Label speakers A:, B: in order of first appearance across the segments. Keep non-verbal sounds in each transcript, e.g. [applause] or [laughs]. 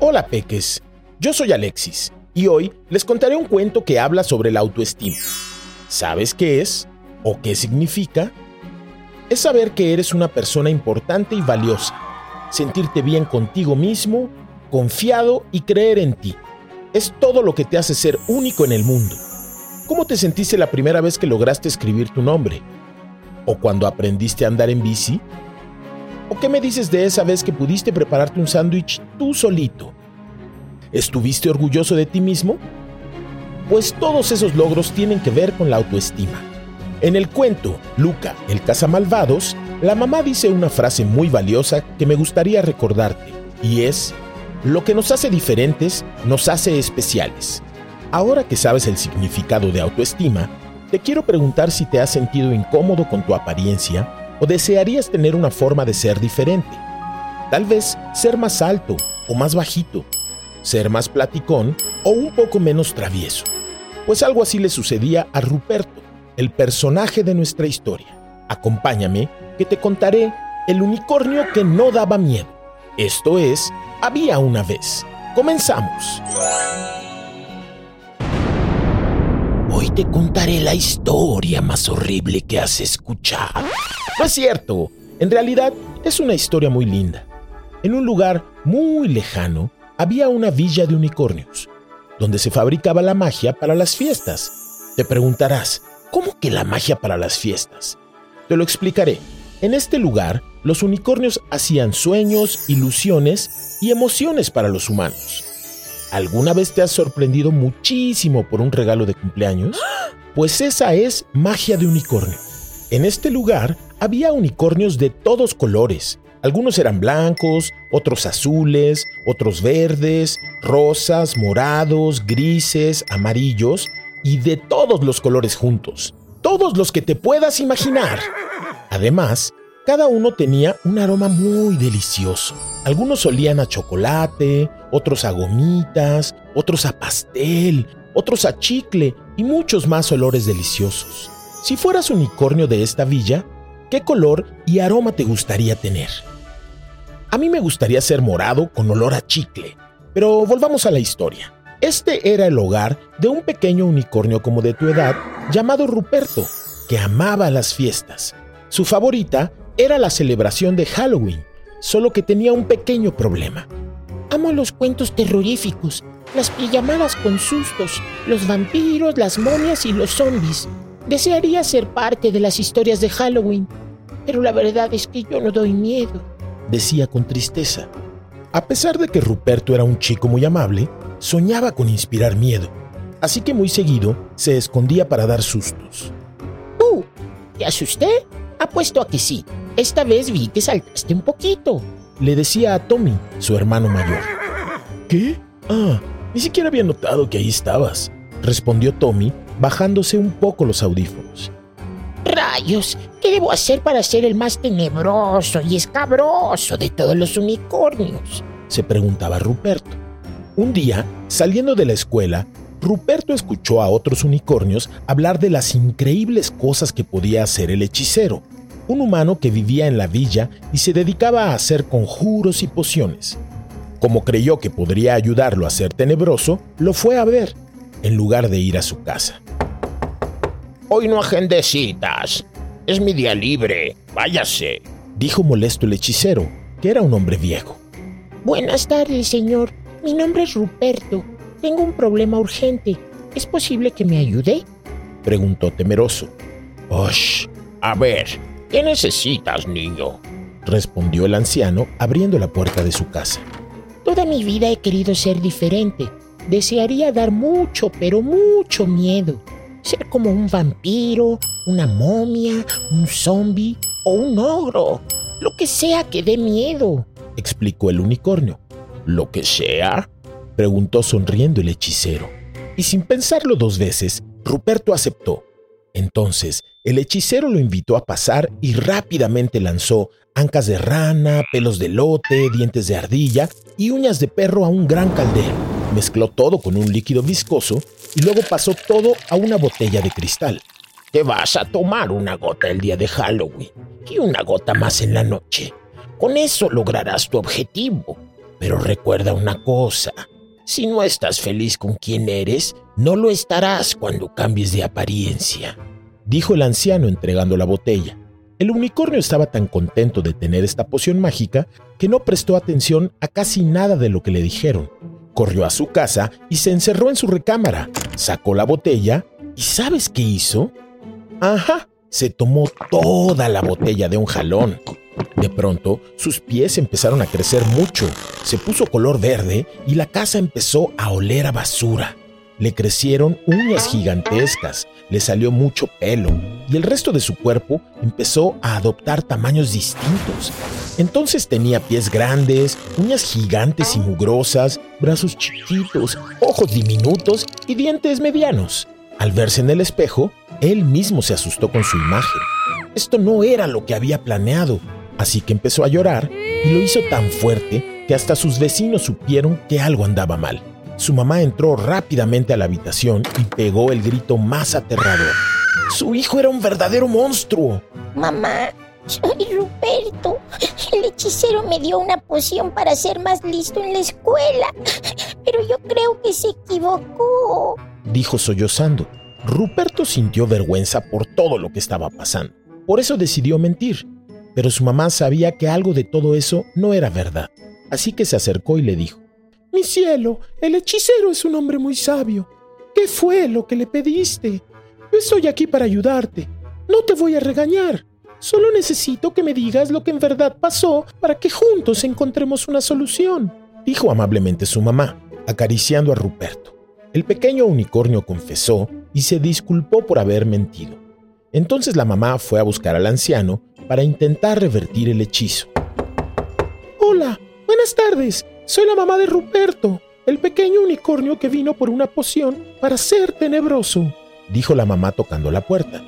A: Hola peques, yo soy Alexis y hoy les contaré un cuento que habla sobre la autoestima. ¿Sabes qué es o qué significa? Es saber que eres una persona importante y valiosa, sentirte bien contigo mismo, confiado y creer en ti. Es todo lo que te hace ser único en el mundo. ¿Cómo te sentiste la primera vez que lograste escribir tu nombre? ¿O cuando aprendiste a andar en bici? ¿O qué me dices de esa vez que pudiste prepararte un sándwich tú solito? ¿Estuviste orgulloso de ti mismo? Pues todos esos logros tienen que ver con la autoestima. En el cuento Luca, el cazamalvados, la mamá dice una frase muy valiosa que me gustaría recordarte, y es, lo que nos hace diferentes nos hace especiales. Ahora que sabes el significado de autoestima, te quiero preguntar si te has sentido incómodo con tu apariencia o desearías tener una forma de ser diferente. Tal vez ser más alto o más bajito, ser más platicón o un poco menos travieso. Pues algo así le sucedía a Ruperto, el personaje de nuestra historia. Acompáñame que te contaré el unicornio que no daba miedo. Esto es, había una vez. Comenzamos. Te contaré la historia más horrible que has escuchado. No es cierto, en realidad es una historia muy linda. En un lugar muy lejano había una villa de unicornios, donde se fabricaba la magia para las fiestas. Te preguntarás, ¿cómo que la magia para las fiestas? Te lo explicaré. En este lugar, los unicornios hacían sueños, ilusiones y emociones para los humanos. ¿Alguna vez te has sorprendido muchísimo por un regalo de cumpleaños? Pues esa es magia de unicornio. En este lugar había unicornios de todos colores. Algunos eran blancos, otros azules, otros verdes, rosas, morados, grises, amarillos y de todos los colores juntos. Todos los que te puedas imaginar. Además, cada uno tenía un aroma muy delicioso. Algunos olían a chocolate, otros a gomitas, otros a pastel, otros a chicle y muchos más olores deliciosos. Si fueras unicornio de esta villa, ¿qué color y aroma te gustaría tener? A mí me gustaría ser morado con olor a chicle, pero volvamos a la historia. Este era el hogar de un pequeño unicornio como de tu edad llamado Ruperto, que amaba las fiestas. Su favorita era la celebración de Halloween, solo que tenía un pequeño problema.
B: Amo los cuentos terroríficos, las pijamadas con sustos, los vampiros, las momias y los zombies. Desearía ser parte de las historias de Halloween, pero la verdad es que yo no doy miedo.
A: decía con tristeza. A pesar de que Ruperto era un chico muy amable, soñaba con inspirar miedo, así que muy seguido se escondía para dar sustos.
B: ¿Tú? ¿Te asusté? Apuesto a que sí. Esta vez vi que saltaste un poquito.
A: Le decía a Tommy, su hermano mayor. ¿Qué? Ah, ni siquiera había notado que ahí estabas, respondió Tommy, bajándose un poco los audífonos.
B: Rayos, ¿qué debo hacer para ser el más tenebroso y escabroso de todos los unicornios?
A: se preguntaba Ruperto. Un día, saliendo de la escuela, Ruperto escuchó a otros unicornios hablar de las increíbles cosas que podía hacer el hechicero, un humano que vivía en la villa y se dedicaba a hacer conjuros y pociones. Como creyó que podría ayudarlo a ser tenebroso, lo fue a ver, en lugar de ir a su casa.
C: Hoy no agende citas. Es mi día libre. Váyase.
A: Dijo molesto el hechicero, que era un hombre viejo.
B: Buenas tardes, señor. Mi nombre es Ruperto. Tengo un problema urgente. ¿Es posible que me ayude?
A: Preguntó temeroso.
C: ¡Osh! A ver, ¿qué necesitas, niño?
A: Respondió el anciano abriendo la puerta de su casa.
B: Toda mi vida he querido ser diferente. Desearía dar mucho, pero mucho miedo. Ser como un vampiro, una momia, un zombie o un ogro. Lo que sea que dé miedo,
A: explicó el unicornio.
C: ¿Lo que sea?
A: Preguntó sonriendo el hechicero. Y sin pensarlo dos veces, Ruperto aceptó. Entonces, el hechicero lo invitó a pasar y rápidamente lanzó ancas de rana, pelos de lote, dientes de ardilla y uñas de perro a un gran caldero. Mezcló todo con un líquido viscoso y luego pasó todo a una botella de cristal.
C: Te vas a tomar una gota el día de Halloween y una gota más en la noche. Con eso lograrás tu objetivo. Pero recuerda una cosa, si no estás feliz con quien eres, no lo estarás cuando cambies de apariencia,
A: dijo el anciano entregando la botella. El unicornio estaba tan contento de tener esta poción mágica que no prestó atención a casi nada de lo que le dijeron. Corrió a su casa y se encerró en su recámara, sacó la botella y ¿sabes qué hizo? Ajá, se tomó toda la botella de un jalón. De pronto, sus pies empezaron a crecer mucho, se puso color verde y la casa empezó a oler a basura. Le crecieron uñas gigantescas, le salió mucho pelo y el resto de su cuerpo empezó a adoptar tamaños distintos. Entonces tenía pies grandes, uñas gigantes y mugrosas, brazos chiquitos, ojos diminutos y dientes medianos. Al verse en el espejo, él mismo se asustó con su imagen. Esto no era lo que había planeado, así que empezó a llorar y lo hizo tan fuerte que hasta sus vecinos supieron que algo andaba mal. Su mamá entró rápidamente a la habitación y pegó el grito más aterrador. Su hijo era un verdadero monstruo.
D: Mamá, soy Ruperto. El hechicero me dio una poción para ser más listo en la escuela, pero yo creo que se equivocó,
A: dijo sollozando. Ruperto sintió vergüenza por todo lo que estaba pasando. Por eso decidió mentir. Pero su mamá sabía que algo de todo eso no era verdad. Así que se acercó y le dijo, mi cielo, el hechicero es un hombre muy sabio. ¿Qué fue lo que le pediste? Yo estoy aquí para ayudarte. No te voy a regañar. Solo necesito que me digas lo que en verdad pasó para que juntos encontremos una solución, dijo amablemente su mamá, acariciando a Ruperto. El pequeño unicornio confesó y se disculpó por haber mentido. Entonces la mamá fue a buscar al anciano para intentar revertir el hechizo. Hola, buenas tardes. Soy la mamá de Ruperto, el pequeño unicornio que vino por una poción para ser tenebroso, dijo la mamá tocando la puerta.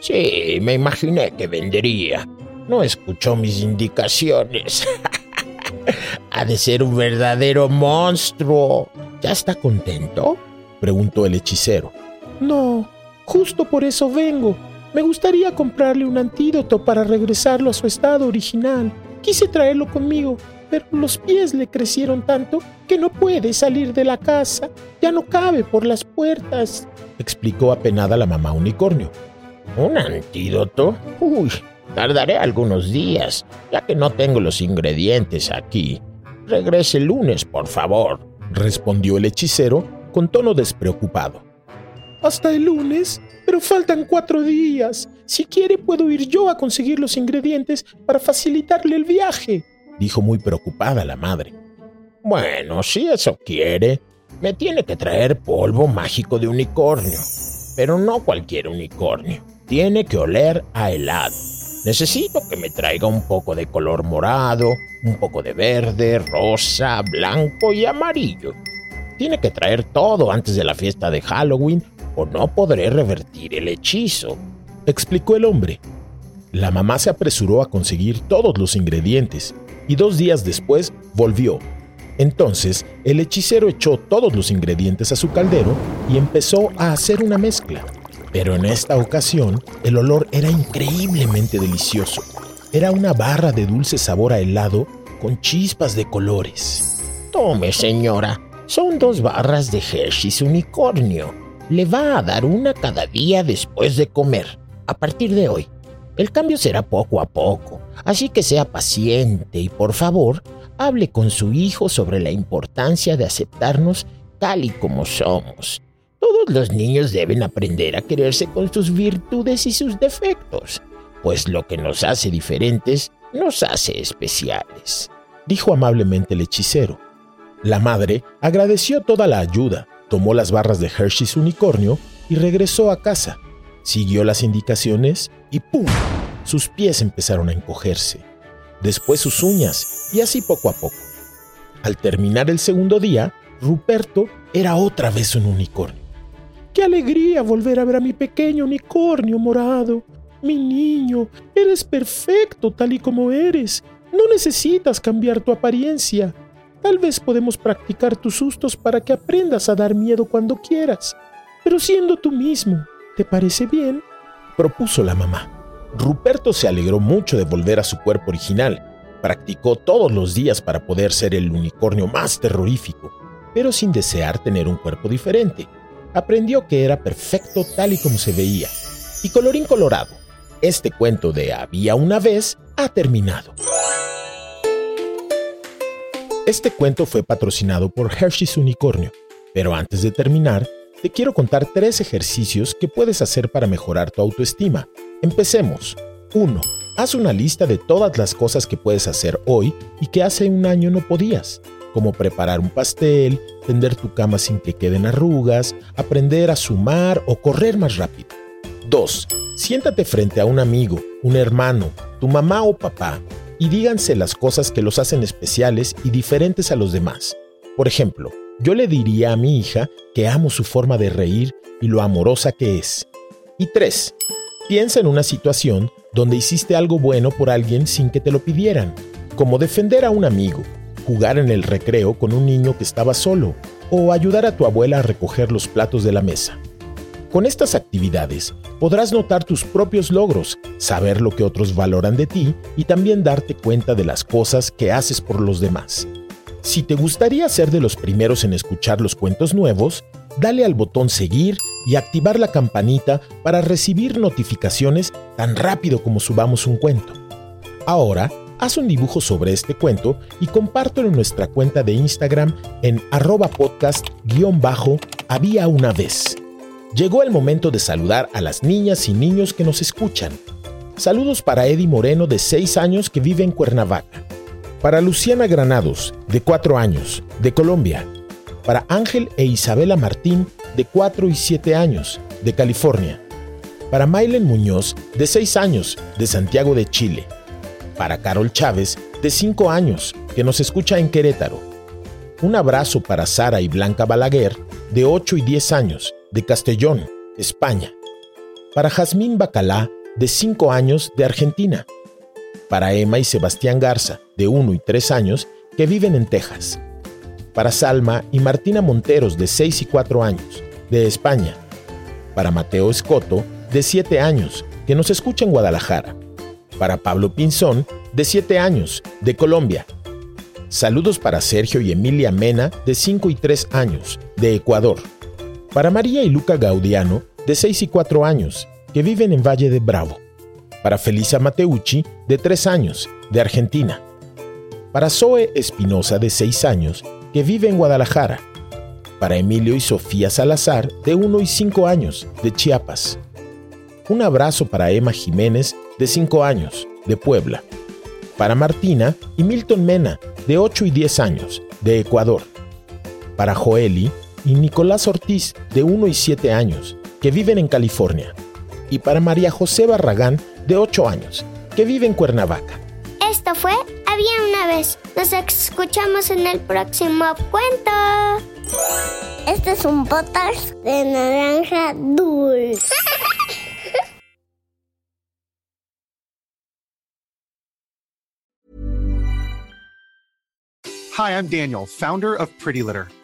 C: Sí, me imaginé que vendería. No escuchó mis indicaciones. [laughs] ha de ser un verdadero monstruo. ¿Ya está contento?
A: preguntó el hechicero. No, justo por eso vengo. Me gustaría comprarle un antídoto para regresarlo a su estado original. Quise traerlo conmigo, pero los pies le crecieron tanto que no puede salir de la casa. Ya no cabe por las puertas, explicó apenada la mamá unicornio.
C: ¿Un antídoto? Uy, tardaré algunos días, ya que no tengo los ingredientes aquí. Regrese el lunes, por favor,
A: respondió el hechicero con tono despreocupado. ¿Hasta el lunes? Pero faltan cuatro días. Si quiere puedo ir yo a conseguir los ingredientes para facilitarle el viaje dijo muy preocupada la madre.
C: Bueno, si eso quiere, me tiene que traer polvo mágico de unicornio. Pero no cualquier unicornio. Tiene que oler a helado. Necesito que me traiga un poco de color morado, un poco de verde, rosa, blanco y amarillo. Tiene que traer todo antes de la fiesta de Halloween o no podré revertir el hechizo,
A: explicó el hombre. La mamá se apresuró a conseguir todos los ingredientes y dos días después volvió. Entonces el hechicero echó todos los ingredientes a su caldero y empezó a hacer una mezcla. Pero en esta ocasión el olor era increíblemente delicioso. Era una barra de dulce sabor a helado con chispas de colores.
C: Tome, señora, son dos barras de Hershey's Unicornio. Le va a dar una cada día después de comer, a partir de hoy. El cambio será poco a poco, así que sea paciente y por favor, hable con su hijo sobre la importancia de aceptarnos
A: tal y como somos. Todos los niños deben aprender a quererse con sus virtudes y sus defectos, pues lo que nos hace diferentes nos hace especiales, dijo amablemente el hechicero. La madre agradeció toda la ayuda, tomó las barras de Hershey's unicornio y regresó a casa. Siguió las indicaciones y ¡pum! Sus pies empezaron a encogerse. Después sus uñas y así poco a poco. Al terminar el segundo día, Ruperto era otra vez un unicornio. ¡Qué alegría volver a ver a mi pequeño unicornio morado! Mi niño, eres perfecto tal y como eres. No necesitas cambiar tu apariencia. Tal vez podemos practicar tus sustos para que aprendas a dar miedo cuando quieras. Pero siendo tú mismo, ¿te parece bien? propuso la mamá. Ruperto se alegró mucho de volver a su cuerpo original. Practicó todos los días para poder ser el unicornio más terrorífico, pero sin desear tener un cuerpo diferente. Aprendió que era perfecto tal y como se veía. Y colorín colorado, este cuento de Había una vez ha terminado. Este cuento fue patrocinado por Hershey's Unicornio, pero antes de terminar, te quiero contar tres ejercicios que puedes hacer para mejorar tu autoestima. Empecemos. 1. Haz una lista de todas las cosas que puedes hacer hoy y que hace un año no podías, como preparar un pastel, tender tu cama sin que queden arrugas, aprender a sumar o correr más rápido. 2. Siéntate frente a un amigo, un hermano, tu mamá o papá y díganse las cosas que los hacen especiales y diferentes a los demás. Por ejemplo, yo le diría a mi hija que amo su forma de reír y lo amorosa que es. Y 3. Piensa en una situación donde hiciste algo bueno por alguien sin que te lo pidieran, como defender a un amigo, jugar en el recreo con un niño que estaba solo o ayudar a tu abuela a recoger los platos de la mesa. Con estas actividades podrás notar tus propios logros, saber lo que otros valoran de ti y también darte cuenta de las cosas que haces por los demás. Si te gustaría ser de los primeros en escuchar los cuentos nuevos, dale al botón seguir y activar la campanita para recibir notificaciones tan rápido como subamos un cuento. Ahora, haz un dibujo sobre este cuento y compártelo en nuestra cuenta de Instagram en arroba podcast-había una vez. Llegó el momento de saludar a las niñas y niños que nos escuchan. Saludos para Eddie Moreno, de 6 años, que vive en Cuernavaca. Para Luciana Granados, de 4 años, de Colombia. Para Ángel e Isabela Martín, de 4 y 7 años, de California. Para Maylen Muñoz, de 6 años, de Santiago de Chile. Para Carol Chávez, de 5 años, que nos escucha en Querétaro. Un abrazo para Sara y Blanca Balaguer, de 8 y 10 años, de Castellón, España. Para Jazmín Bacalá, de 5 años, de Argentina. Para Emma y Sebastián Garza, de 1 y 3 años, que viven en Texas. Para Salma y Martina Monteros, de 6 y 4 años, de España. Para Mateo Escoto, de 7 años, que nos escucha en Guadalajara. Para Pablo Pinzón, de 7 años, de Colombia. Saludos para Sergio y Emilia Mena, de 5 y 3 años, de Ecuador. Para María y Luca Gaudiano, de 6 y 4 años, que viven en Valle de Bravo. Para Felisa Mateucci, de 3 años, de Argentina. Para Zoe Espinosa, de 6 años, que vive en Guadalajara. Para Emilio y Sofía Salazar, de 1 y 5 años, de Chiapas. Un abrazo para Emma Jiménez, de 5 años, de Puebla. Para Martina y Milton Mena, de 8 y 10 años, de Ecuador. Para Joeli y Nicolás Ortiz, de 1 y 7 años, que viven en California, y para María José Barragán, de 8 años, que vive en Cuernavaca.
E: Esto fue Había una vez. Nos escuchamos en el próximo cuento. Este es un podcast de naranja dulce.
F: Hi, I'm Daniel, founder of Pretty Litter.